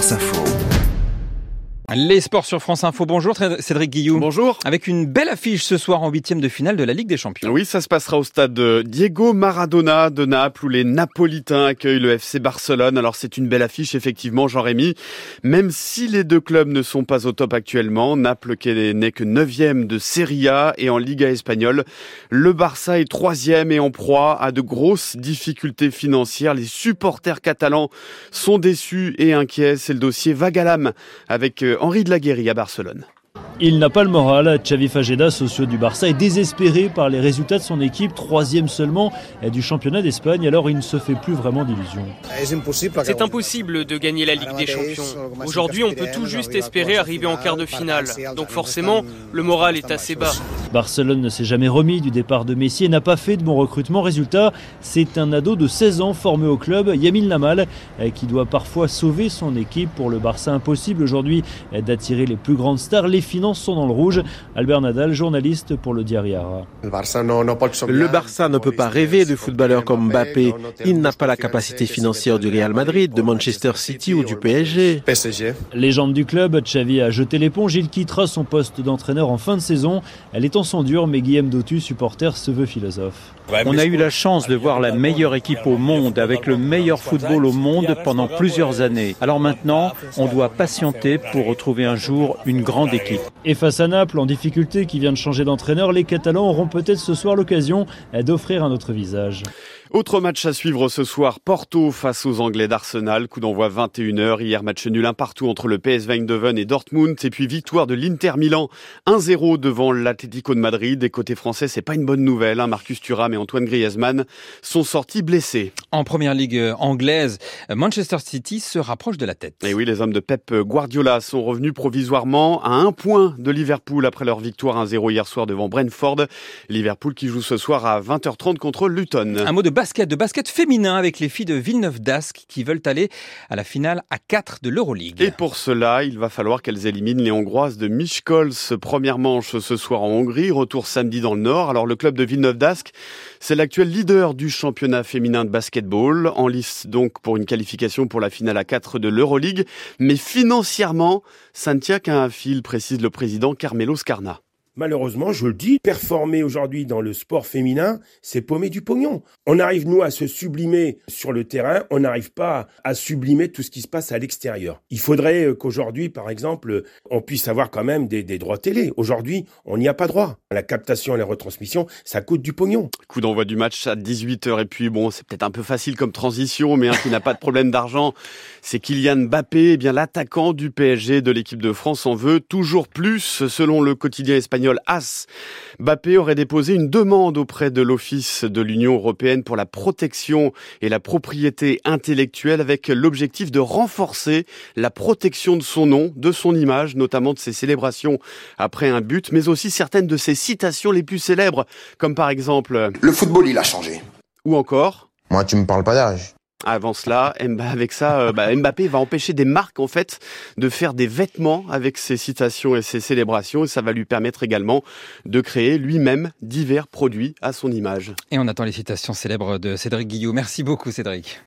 France Info. Les sports sur France Info. Bonjour Cédric Guillou. Bonjour. Avec une belle affiche ce soir en huitième de finale de la Ligue des Champions. Oui, ça se passera au stade Diego Maradona de Naples où les Napolitains accueillent le FC Barcelone. Alors c'est une belle affiche effectivement, Jean-Rémy. Même si les deux clubs ne sont pas au top actuellement, Naples qui n'est que neuvième de Serie A et en Liga espagnole, le Barça est troisième et en proie à de grosses difficultés financières. Les supporters catalans sont déçus et inquiets. C'est le dossier Vagalam avec euh, Henri de la Guéry à Barcelone. Il n'a pas le moral. Xavi Fageda, socio du Barça, est désespéré par les résultats de son équipe, troisième seulement du championnat d'Espagne, alors il ne se fait plus vraiment d'illusions. C'est impossible de gagner la Ligue des Champions. Aujourd'hui, on peut tout juste espérer arriver en quart de finale. Donc forcément, le moral est assez bas. Barcelone ne s'est jamais remis du départ de Messi et n'a pas fait de bon recrutement. Résultat, c'est un ado de 16 ans formé au club, Yamin Lamal, qui doit parfois sauver son équipe. Pour le Barça, impossible aujourd'hui d'attirer les plus grandes stars. Les finances sont dans le rouge. Albert Nadal, journaliste pour le Diariara. Le Barça ne peut pas rêver de footballeurs comme Mbappé. Il n'a pas la capacité financière du Real Madrid, de Manchester City ou du PSG. Légende du club, Xavi a jeté l'éponge. Il quittera son poste d'entraîneur en fin de saison. Elle est en son dur, mais Guillaume Dotu, supporter, se veut philosophe. On a eu la chance de voir la meilleure équipe au monde avec le meilleur football au monde pendant plusieurs années. Alors maintenant, on doit patienter pour retrouver un jour une grande équipe. Et face à Naples, en difficulté, qui vient de changer d'entraîneur, les Catalans auront peut-être ce soir l'occasion d'offrir un autre visage. Autre match à suivre ce soir, Porto face aux Anglais d'Arsenal, coup d'envoi 21h, hier match nul un partout entre le PSV Eindhoven et Dortmund, et puis victoire de l'Inter Milan 1-0 devant l'Atlético de Madrid, et côté français c'est pas une bonne nouvelle, hein. Marcus Thuram et Antoine Griezmann sont sortis blessés. En première ligue anglaise, Manchester City se rapproche de la tête. Et oui, les hommes de Pep Guardiola sont revenus provisoirement à un point de Liverpool après leur victoire 1-0 hier soir devant Brentford. Liverpool qui joue ce soir à 20h30 contre Luton. Un mot de basket, de basket féminin avec les filles de Villeneuve d'Ascq qui veulent aller à la finale à 4 de l'Euroleague. Et pour cela, il va falloir qu'elles éliminent les Hongroises de Miskolc. Première manche ce soir en Hongrie, retour samedi dans le Nord. Alors le club de Villeneuve d'Ascq, c'est l'actuel leader du championnat féminin de basketball, en lice donc pour une qualification pour la finale à 4 de l'Euroleague. Mais financièrement, ça ne tient qu'à un fil, précise le président Carmelo Scarna. Malheureusement, je le dis, performer aujourd'hui dans le sport féminin, c'est paumer du pognon. On arrive, nous, à se sublimer sur le terrain, on n'arrive pas à sublimer tout ce qui se passe à l'extérieur. Il faudrait euh, qu'aujourd'hui, par exemple, on puisse avoir quand même des, droits télé. Aujourd'hui, on n'y a pas droit. La captation et la retransmission, ça coûte du pognon. Coup d'envoi du match à 18h, et puis bon, c'est peut-être un peu facile comme transition, mais qui n'a pas de problème d'argent, c'est Kylian Mbappé, eh bien l'attaquant du PSG de l'équipe de France en veut toujours plus, selon le quotidien espagnol As. Bappé aurait déposé une demande auprès de l'Office de l'Union européenne pour la protection et la propriété intellectuelle avec l'objectif de renforcer la protection de son nom, de son image, notamment de ses célébrations après un but, mais aussi certaines de ses citations les plus célèbres, comme par exemple Le football, il a changé. Ou encore Moi, tu me parles pas d'âge. Avant cela, avec ça, euh, bah, Mbappé va empêcher des marques en fait de faire des vêtements avec ses citations et ses célébrations, et ça va lui permettre également de créer lui-même divers produits à son image. Et on attend les citations célèbres de Cédric Guillot. Merci beaucoup, Cédric.